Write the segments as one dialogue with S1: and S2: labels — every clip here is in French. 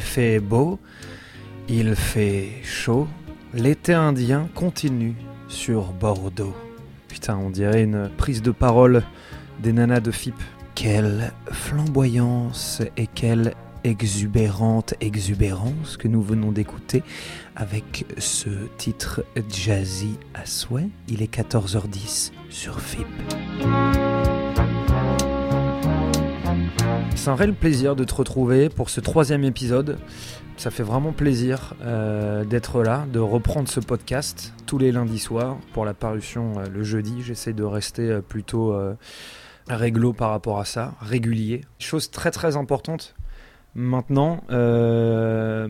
S1: Il fait beau, il fait chaud, l'été indien continue sur Bordeaux. Putain, on dirait une prise de parole des nanas de FIP. Quelle flamboyance et quelle exubérante exubérance que nous venons d'écouter avec ce titre jazzy à souhait. Il est 14h10 sur FIP. C'est un réel plaisir de te retrouver pour ce troisième épisode. Ça fait vraiment plaisir euh, d'être là, de reprendre ce podcast tous les lundis soirs pour la parution euh, le jeudi. J'essaie de rester euh, plutôt réglo par rapport à ça, régulier. Chose très très importante. Maintenant, le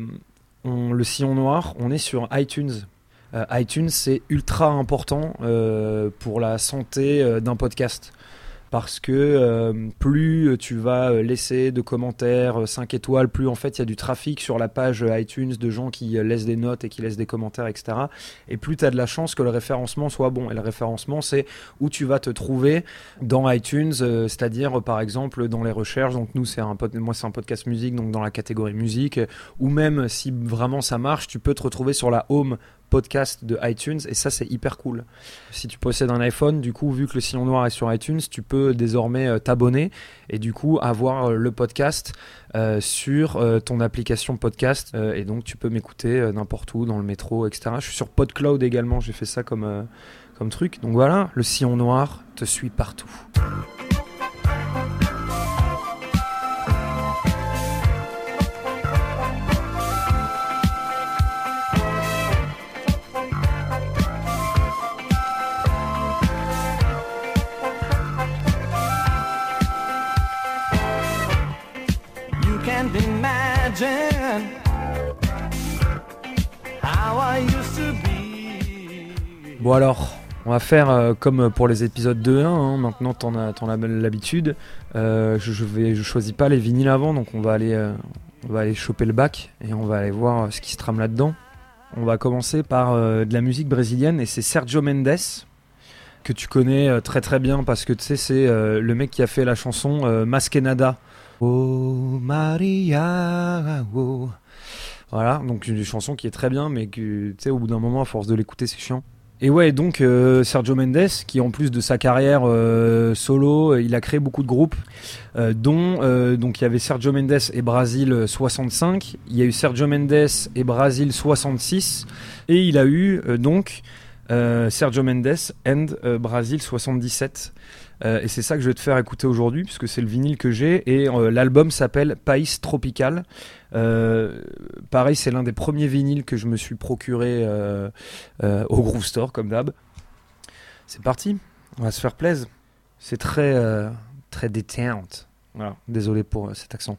S1: sillon noir, on est sur iTunes. ITunes, c'est ultra important pour la santé d'un podcast parce que euh, plus tu vas euh, laisser de commentaires 5 étoiles, plus en fait il y a du trafic sur la page euh, iTunes de gens qui euh, laissent des notes et qui laissent des commentaires, etc. Et plus tu as de la chance que le référencement soit bon. Et le référencement, c'est où tu vas te trouver dans iTunes, euh, c'est-à-dire euh, par exemple dans les recherches. Donc nous, c'est un pod- moi c'est un podcast musique, donc dans la catégorie musique. Ou même si vraiment ça marche, tu peux te retrouver sur la home podcast de iTunes et ça c'est hyper cool. Si tu possèdes un iPhone, du coup vu que le sillon noir est sur iTunes, tu peux désormais euh, t'abonner et du coup avoir euh, le podcast euh, sur ton application podcast et donc tu peux m'écouter n'importe où dans le métro, etc. Je suis sur PodCloud également, j'ai fait ça comme comme truc. Donc voilà, le sillon noir te suit partout. Bon alors, on va faire euh, comme pour les épisodes 2-1, hein, maintenant t'en as, t'en as l'habitude. Euh, je, je vais, je choisis pas les vinyles avant, donc on va aller, euh, on va aller choper le bac et on va aller voir ce qui se trame là-dedans. On va commencer par de la musique brésilienne et c'est Sergio Mendes que tu connais très très bien parce que tu sais c'est le mec qui a fait la chanson Masquenada. Oh Maria, oh. Voilà, donc une chanson qui est très bien, mais que tu sais au bout d'un moment à force de l'écouter c'est chiant. Et ouais, donc euh, Sergio Mendes, qui en plus de sa carrière euh, solo, euh, il a créé beaucoup de groupes, dont il y avait Sergio Mendes et Brasil 65, il y a eu Sergio Mendes et Brasil 66, et il a eu donc Sergio Mendes and Brasil 77. Euh, et c'est ça que je vais te faire écouter aujourd'hui, puisque c'est le vinyle que j'ai, et euh, l'album s'appelle País Tropical. Euh, pareil, c'est l'un des premiers vinyles que je me suis procuré au Groove Store, comme d'hab. C'est parti, on va se faire plaisir. C'est très, très détente. Voilà, désolé pour cet accent.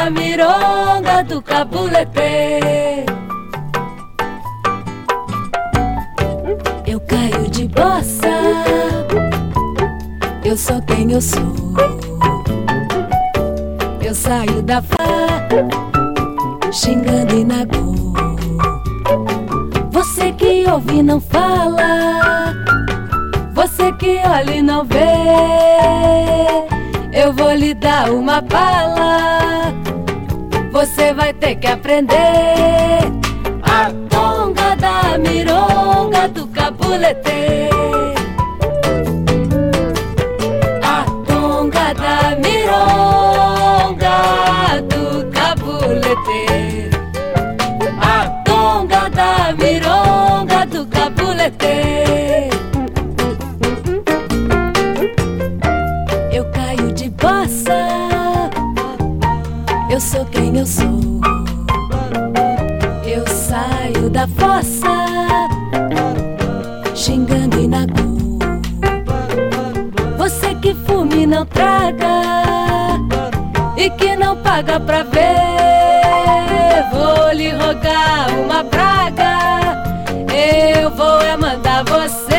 S2: da mironga do cabulete. Eu caio de bossa. Eu sou quem eu sou Eu saio da fa Xingando e na Você que ouve não fala. Mole não vê. Eu vou lhe dar uma bala. Ter que aprender a tonga da mironga do cabulete. A tonga da mironga do cabulete. A tonga da mironga do cabulete. Eu caio de bossa. Eu sou quem eu sou. Da fossa, xingando na Você que fume não traga e que não paga pra ver. Vou lhe rogar uma praga. Eu vou é mandar você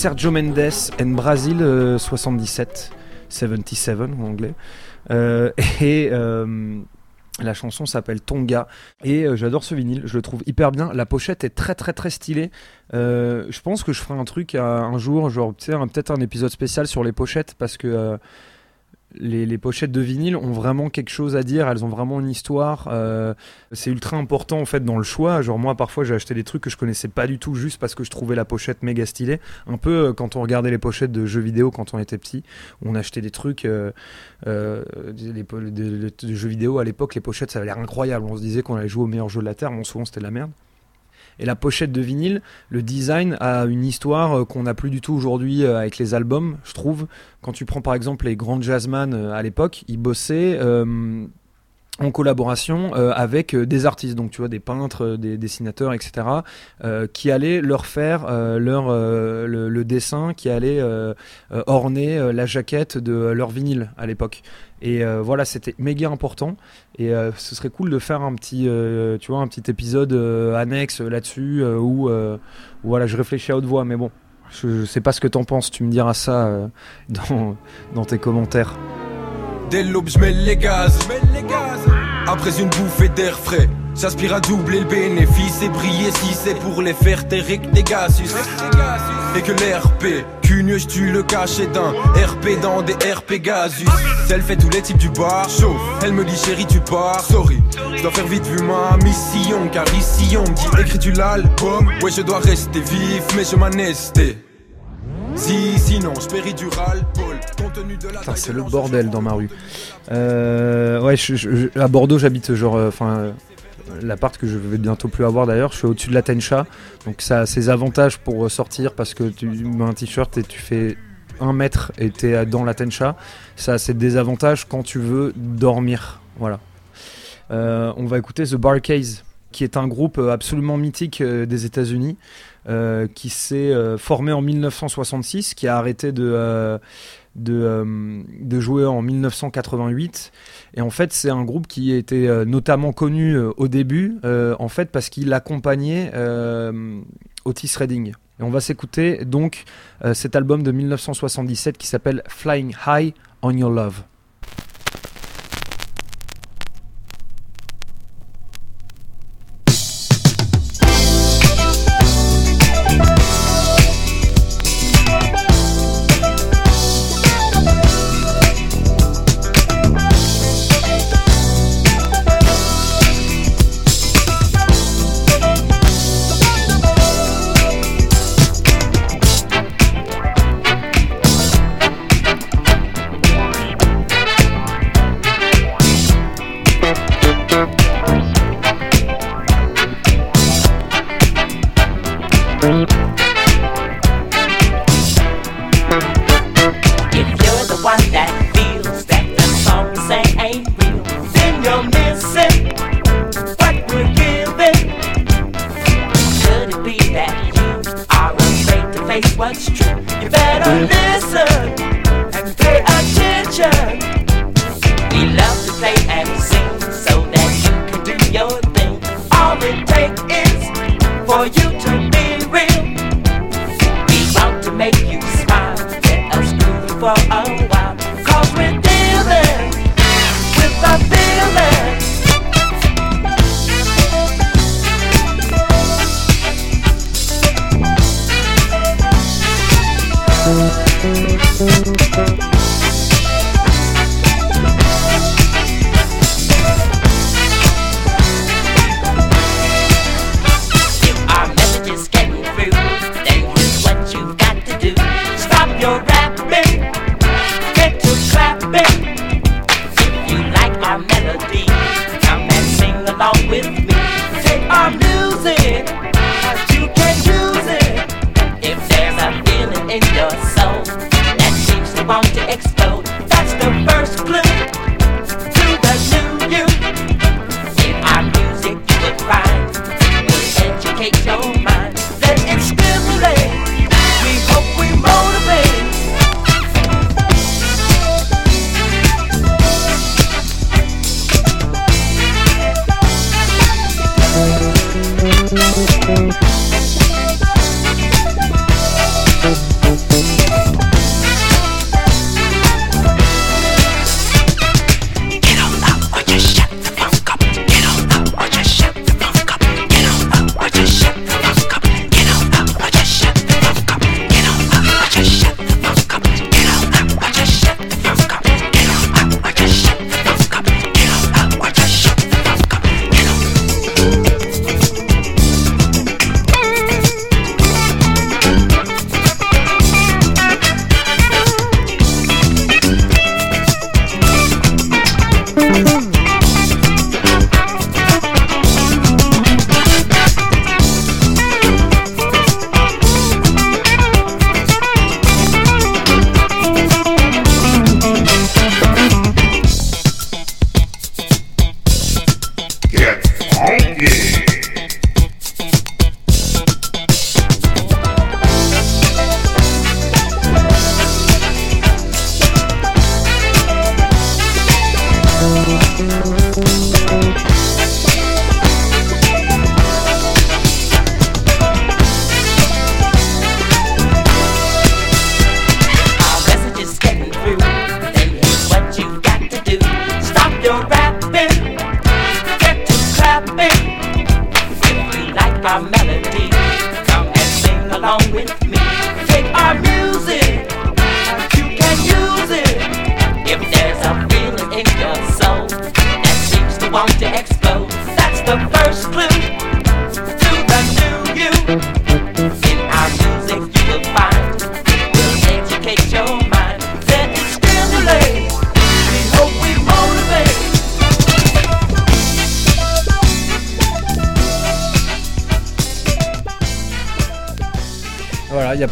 S1: Sergio Mendes and Brazil euh, 77, 77 en anglais. Euh, et euh, la chanson s'appelle Tonga. Et euh, j'adore ce vinyle, je le trouve hyper bien. La pochette est très très très stylée. Je pense que je ferai un truc un jour, genre peut-être un épisode spécial sur les pochettes parce que. Les, pochettes de vinyle ont vraiment quelque chose à dire, elles ont vraiment une histoire. euh, c'est ultra important en fait dans le choix. Genre moi parfois j'ai acheté des trucs que je connaissais pas du tout juste parce que je trouvais la pochette méga stylée. Un peu euh, quand on regardait les pochettes de jeux vidéo quand on était petit, on achetait des trucs, euh, de jeux vidéo à l'époque, les pochettes ça avait l'air incroyable. On se disait qu'on allait jouer au meilleur jeu de la terre, bon souvent c'était de la merde. Et la pochette de vinyle, le design a une histoire euh, qu'on n'a plus du tout aujourd'hui euh, avec les albums, je trouve. Quand tu prends par exemple les grands jazzman euh, à l'époque, ils bossaient en collaboration euh, avec euh, des artistes, donc tu vois des peintres, euh, des dessinateurs, etc., qui allaient leur faire leur le, dessin, qui allait orner la jaquette de leur vinyle à l'époque. Et voilà, c'était méga important. Et ce serait cool de faire un petit, tu vois, un petit épisode annexe là-dessus où, voilà, je réfléchis à haute voix, mais bon. Je, je sais pas ce que t'en penses, tu me diras ça dans, dans tes commentaires.
S3: Dès l'aube, je mets les gaz. Après une bouffée d'air frais, j'aspire à doubler le bénéfice et briller si c'est pour les faire taire des gazus. Et que l'RP, qu'une je tue le cachet d'un RP dans des RP gazus. Elle fait tous les types du bar, chauffe. Elle me dit chérie, tu pars, sorry. Je dois faire vite vu ma mission, car ici on me dit écris tu l'album? Ouais, je dois rester vif, mais je m'anestais. Sinon, je
S1: Putain, c'est le bordel dans ma rue. Euh, ouais, je- je- je- à Bordeaux, j'habite genre, euh, enfin, euh, l'appart que je vais bientôt plus avoir d'ailleurs. Je suis au-dessus de la Tencha, donc ça a ses avantages pour sortir parce que tu mets un t-shirt et tu fais un mètre et t'es dans la Tencha. Ça a ses désavantages quand tu veux dormir. Voilà. Euh, on va écouter The Barcase, qui est un groupe absolument mythique des États-Unis, euh, qui s'est euh, formé en 1966, qui a arrêté de euh, de, jouer en 1988. Et en fait, c'est un groupe qui était notamment connu au début, en fait, parce qu'il accompagnait Otis Redding. Et on va s'écouter donc cet album de 1977 qui s'appelle Flying High on Your Love.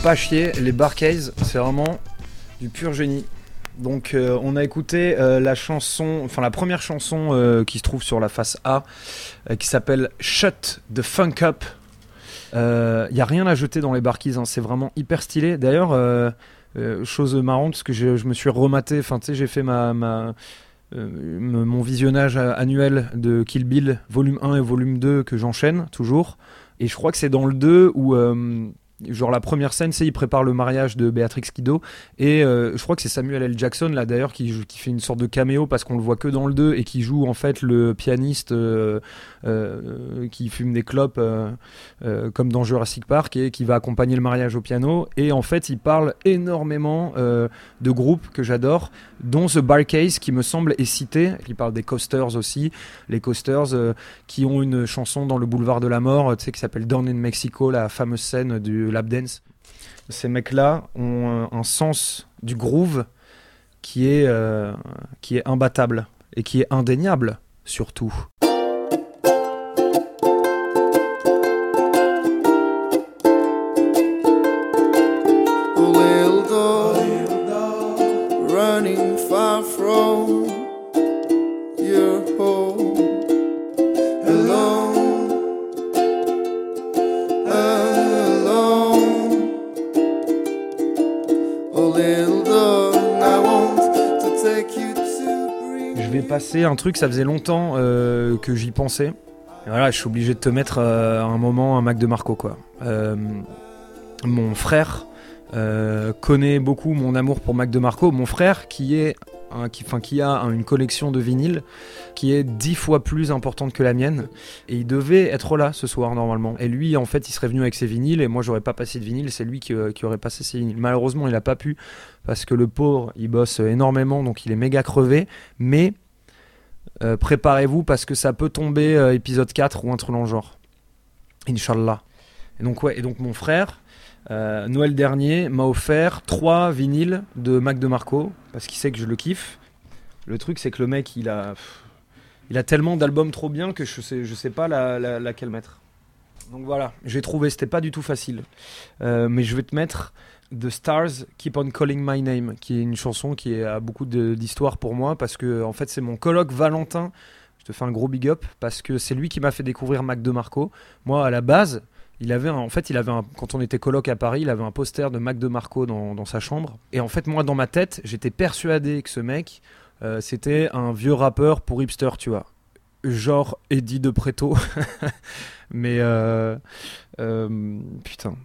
S1: Pas chier. Les Barcays, c'est vraiment du pur génie. Donc, euh, on a écouté euh, la chanson, enfin la première chanson euh, qui se trouve sur la face A, qui s'appelle Shut the Funk Up. Il n'y a rien à jeter dans les Barkeys, hein, c'est vraiment hyper stylé. D'ailleurs, chose marrante, parce que je, me suis rematé, enfin tu sais, j'ai fait ma, ma, mon visionnage annuel de Kill Bill, volume 1 et volume 2, que j'enchaîne toujours. Et je crois que c'est dans le 2 où, genre, la première scène, c'est il prépare le mariage de Béatrix Kiddo. Et euh, je crois que c'est Samuel L. Jackson, là, d'ailleurs, qui, fait une sorte de caméo parce qu'on le voit que dans le 2 et qui joue, en fait, le pianiste euh, euh, qui fume des clopes comme dans Jurassic Park et qui va accompagner le mariage au piano. Et en fait, il parle énormément de groupes que j'adore, dont The Barcase, qui me semble est cité. Il parle des Coasters aussi. Les Coasters euh, qui ont une chanson dans le boulevard de la mort, euh, tu sais, qui s'appelle Down in Mexico, la fameuse scène du lap dance. Ces mecs-là ont un, un sens du groove qui est, euh, qui est imbattable et qui est indéniable, surtout. Passer un truc, ça faisait longtemps euh, que j'y pensais. Voilà, je suis obligé de te mettre euh, à un moment un Mac de Marco quoi. Euh, mon frère connaît beaucoup mon amour pour Mac de Marco. Mon frère qui est qui, enfin, qui a un- une collection de vinyles qui est dix fois plus importante que la mienne et il devait être là ce soir normalement et lui en fait il serait venu avec ses vinyles et moi j'aurais pas passé de vinyle c'est lui qui, qui aurait passé ses vinyles malheureusement il a pas pu parce que le pauvre il bosse énormément donc il est méga crevé mais euh, préparez-vous parce que ça peut tomber euh, épisode 4 ou un truc dans le genre. Inch'Allah. Et donc, ouais, et donc mon frère, euh, Noël dernier, m'a offert trois vinyles de Mac de Marco parce qu'il sait que je le kiffe. Le truc, c'est que le mec, il a, il a tellement d'albums trop bien que je sais, je sais pas la, la- laquelle mettre. Donc voilà, j'ai trouvé, c'était pas du tout facile. Mais je vais te mettre The Stars Keep on Calling My Name, qui est une chanson qui a beaucoup d'histoire pour moi parce que en fait c'est mon coloc Valentin. Je te fais un gros big up parce que c'est lui qui m'a fait découvrir Mac de Marco. Moi à la base, il avait en fait il avait quand on était coloc à Paris, il avait un poster de Mac de Marco dans, dans sa chambre. Et en fait moi dans ma tête, j'étais persuadé que ce mec euh, c'était un vieux rappeur pour hipster, tu vois. Genre Eddie de Preto. Mais euh, euh, putain.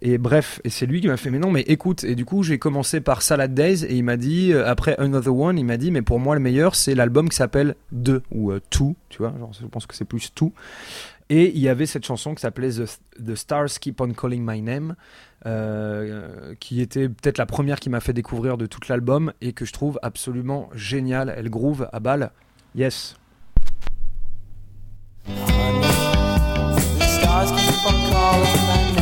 S1: Et bref, et c'est lui qui m'a fait mais non mais écoute. Et du coup j'ai commencé par Salad Days et il m'a dit euh, après Another One il m'a dit mais pour moi le meilleur c'est l'album qui s'appelle Deux ou euh, Two tu vois. Je pense que c'est plus Two. Et il y avait cette chanson qui s'appelait The, Stars Keep on Calling My Name euh, qui était peut-être la première qui m'a fait découvrir de tout l'album et que je trouve absolument géniale. Elle groove à balle. Yes.
S4: The stars keep on.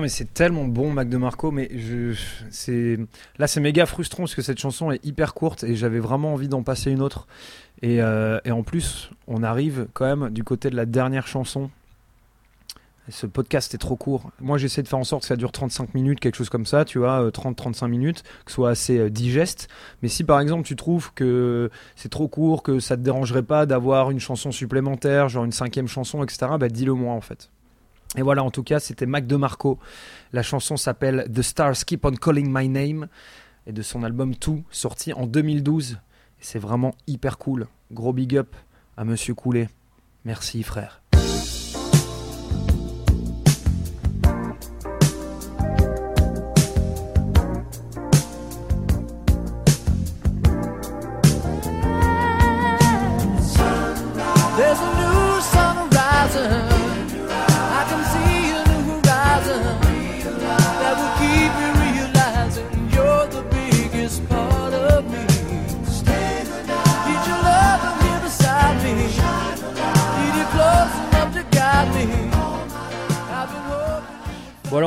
S1: Mais c'est tellement bon, Mac de Marco. Mais là, c'est méga frustrant parce que cette chanson est hyper courte et j'avais vraiment envie d'en passer une autre. Et, euh, et en plus, on arrive quand même du côté de la dernière chanson. Ce podcast est trop court. Moi, j'essaie de faire en sorte que ça dure 35 minutes, quelque chose comme ça, tu vois, euh, 30-35 minutes, que ce soit assez euh, digeste. Mais si par exemple tu trouves que c'est trop court, que ça te dérangerait pas d'avoir une chanson supplémentaire, genre une cinquième chanson, etc., bah dis-le moi en fait. Et voilà, en tout cas, c'était Mac DeMarco. La chanson s'appelle The Stars Keep on Calling My Name et de son album Tout, sorti en 2012. Et c'est vraiment hyper cool. Gros big up à Monsieur Coulet. Merci, frère.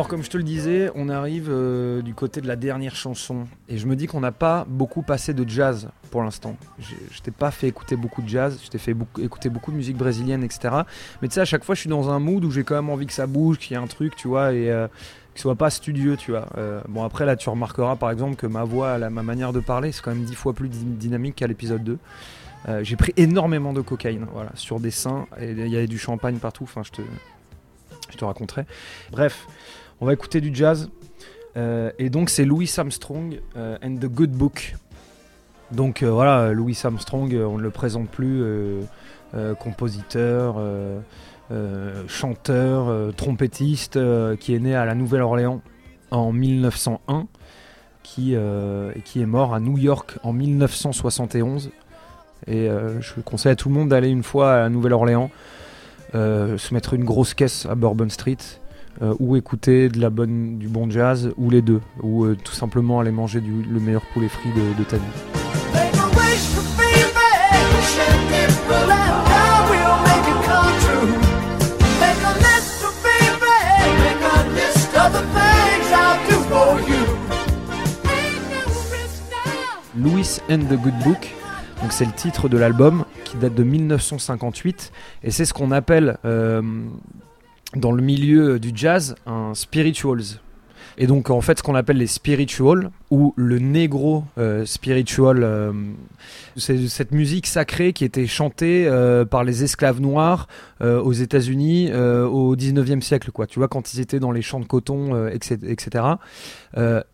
S1: Comme je te le disais, on arrive euh, du côté de la dernière chanson et je me dis qu'on n'a pas beaucoup passé de jazz pour l'instant. Je t'ai pas fait écouter beaucoup de jazz, je t'ai fait écouter beaucoup de musique brésilienne, etc. Mais tu sais, à chaque fois, je suis dans un mood où j'ai quand même envie que ça bouge, qu'il y ait un truc, tu vois, et euh, que ce soit pas studieux, tu vois. Euh, bon après là, tu remarqueras par exemple que ma voix, ma manière de parler, c'est quand même dix fois plus dy- dynamique qu'à l'épisode 2. Euh, j'ai pris énormément de cocaïne, voilà, sur des seins, et il y avait du champagne partout, enfin je te, je te raconterai. Bref, on va écouter du jazz. Euh, et donc c'est Louis Armstrong euh, and the Good Book. Donc euh, voilà, Louis Armstrong, on ne le présente plus, compositeur, chanteur, trompettiste, qui est né à la Nouvelle-Orléans en 1901, qui, qui est mort à New York en 1971. Et je conseille à tout le monde d'aller une fois à la Nouvelle-Orléans, se mettre une grosse caisse à Bourbon Street, euh, ou écouter de la bonne, du bon jazz, ou les deux, ou euh, tout simplement aller manger du, le meilleur poulet frit de, de ta vie. Louis and the Good Book. Donc c'est le titre de l'album qui date de 1958 et c'est ce qu'on appelle euh, dans le milieu du jazz un spirituals. Et donc en fait ce qu'on appelle les spirituals ou le negro euh, spiritual, euh, c'est cette musique sacrée qui était chantée euh, par les esclaves noirs euh, aux États-Unis au 19e siècle. Tu vois quand ils étaient dans les champs de coton etc.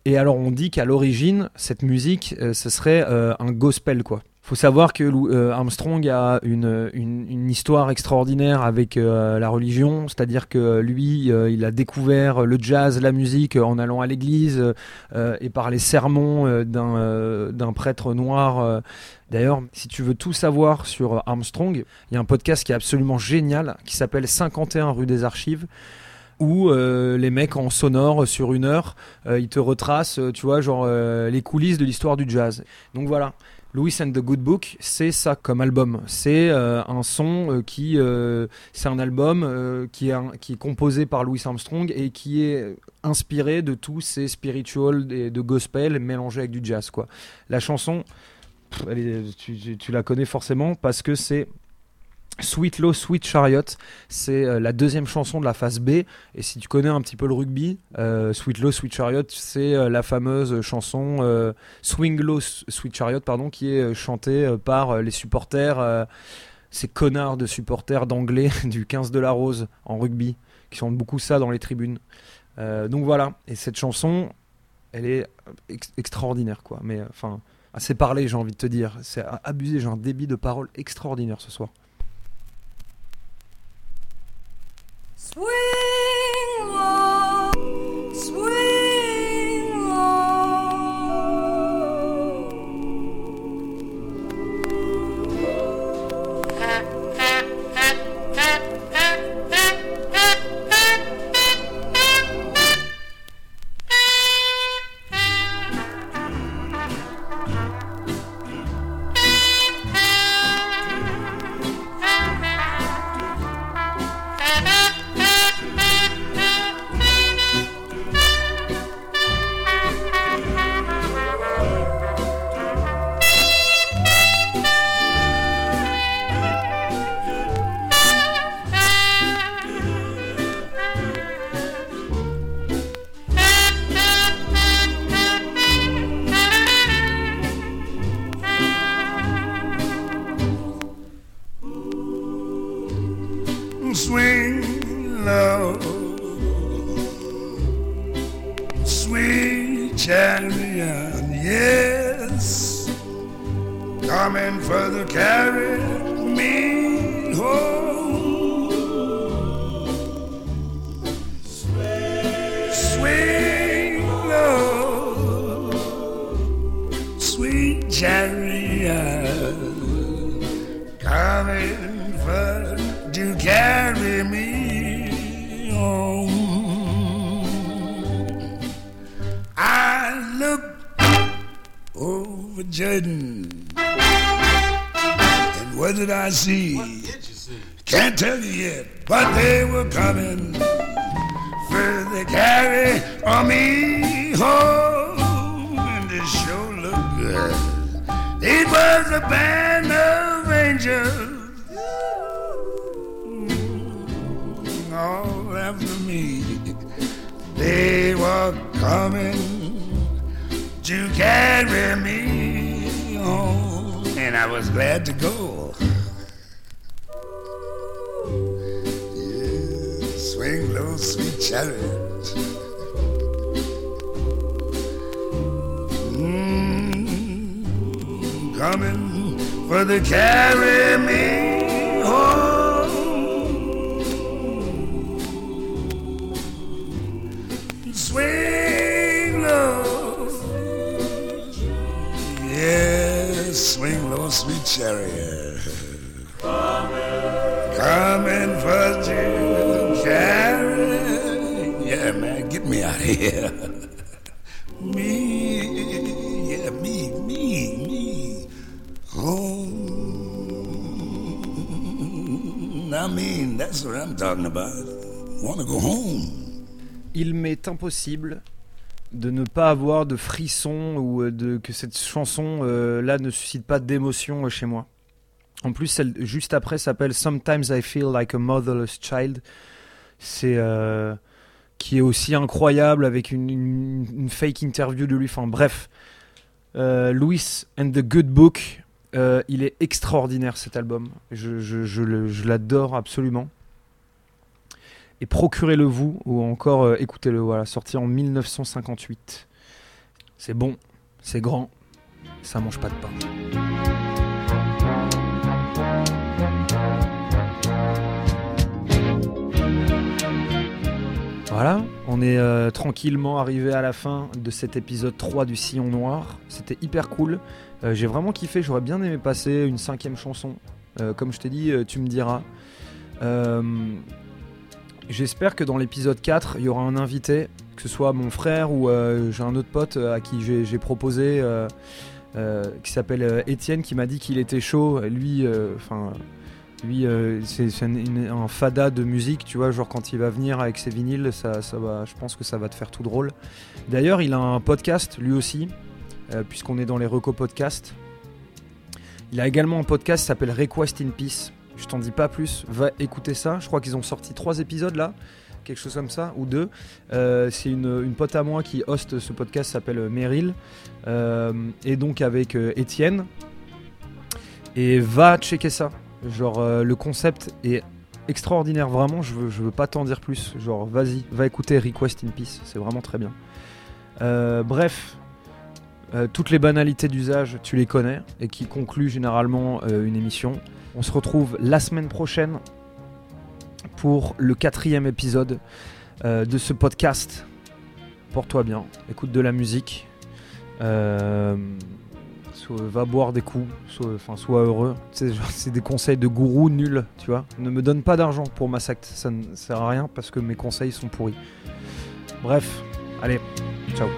S1: et alors on dit qu'à l'origine, cette musique, ce serait un gospel quoi. Faut savoir que euh, Armstrong a une, une, histoire extraordinaire avec euh, la religion, c'est-à-dire que lui, euh, il a découvert le jazz, la musique en allant à l'église et par les sermons d'un prêtre noir. D'ailleurs, si tu veux tout savoir sur Armstrong, il y a un podcast qui est absolument génial qui s'appelle 51 rue des Archives où les mecs en sonore sur une heure, ils te retracent, tu vois, genre les coulisses de l'histoire du jazz. Donc voilà. Louis and the Good Book, c'est ça comme album. C'est euh, un son euh, qui, euh, c'est un album qui, est qui est composé par Louis Armstrong et qui est inspiré de tous ces spirituals et de gospel mélangés avec du jazz, quoi. La chanson, tu la connais forcément parce que c'est Sweet Low Sweet Chariot, c'est euh, la deuxième chanson de la phase B. Et si tu connais un petit peu le rugby, euh, Sweet Low Sweet Chariot, c'est euh, la fameuse chanson Swing Low Sweet Chariot, pardon, qui est chantée par les supporters, ces connards de supporters d'anglais du 15 de la Rose en rugby, qui chantent beaucoup ça dans les tribunes. Donc voilà. Et cette chanson, elle est ex- extraordinaire, quoi. Mais enfin, assez parlé, j'ai envie de te dire. C'est abusé. J'ai un débit de parole extraordinaire ce soir.
S2: Swing
S5: chariot, yes, coming for the carry me home. Swing low, sweet chariot, coming for to carry over Jordan, and what did I see? Can't tell you yet, but they were coming for the carry on me home, and it sure looked good. It was a band of angels all after me. They were coming to carry me I was glad to go. Yeah, swing low, sweet chariot. Mm, coming for the carry me chariot. Coming for you, carry. Yeah, man, get me out of here. Me, yeah, me, me, me. Home. I mean, that's what I'm talking about. Want to go home.
S1: Il m'est impossible de ne pas avoir de frisson ou euh, de que cette chanson euh, là ne suscite pas d'émotion euh, chez moi. En plus, celle juste après s'appelle Sometimes I Feel Like a Motherless Child. C'est qui est aussi incroyable avec une, fake interview de lui. Enfin bref, Louis and the Good Book, il est extraordinaire cet album. Je l'adore absolument. Et procurez-le vous ou encore euh, écoutez-le. Voilà, sorti en 1958. C'est bon, c'est grand, ça mange pas de pain. Voilà, on est euh, tranquillement arrivé à la fin de cet épisode 3 du Sillon Noir. C'était hyper cool. Euh, J'ai vraiment kiffé, j'aurais bien aimé passer une cinquième chanson. Comme je t'ai dit, tu me diras. J'espère que dans l'épisode 4, il y aura un invité, que ce soit mon frère ou euh, j'ai un autre pote euh, à qui j'ai proposé, euh, qui s'appelle Étienne, qui m'a dit qu'il était chaud. Lui, enfin, lui, c'est un, fada de musique, tu vois, genre quand il va venir avec ses vinyles, ça, va, je pense que ça va te faire tout drôle. D'ailleurs, il a un podcast, lui aussi, puisqu'on est dans les recos podcasts. Il a également un podcast qui s'appelle Request in Peace. Je t'en dis pas plus, va écouter ça. Je crois qu'ils ont sorti trois épisodes là, quelque chose comme ça, ou deux. Euh, c'est une, une pote à moi qui hoste ce podcast, s'appelle Meryl, Euh, et donc avec euh, Étienne. Et va checker ça. Genre, le concept est extraordinaire, vraiment. Je veux, je veux pas t'en dire plus. Genre, vas-y, va écouter Request in Peace, c'est vraiment très bien. Bref, toutes les banalités d'usage, tu les connais, et qui concluent généralement une émission. On se retrouve la semaine prochaine pour le quatrième épisode euh, de ce podcast. Porte-toi bien, écoute de la musique, euh, va boire des coups, sois, enfin, sois heureux. C'est des conseils de gourou nuls, tu vois. Ne me donne pas d'argent pour ma secte, ça ne sert à rien parce que mes conseils sont pourris. Bref, allez, ciao.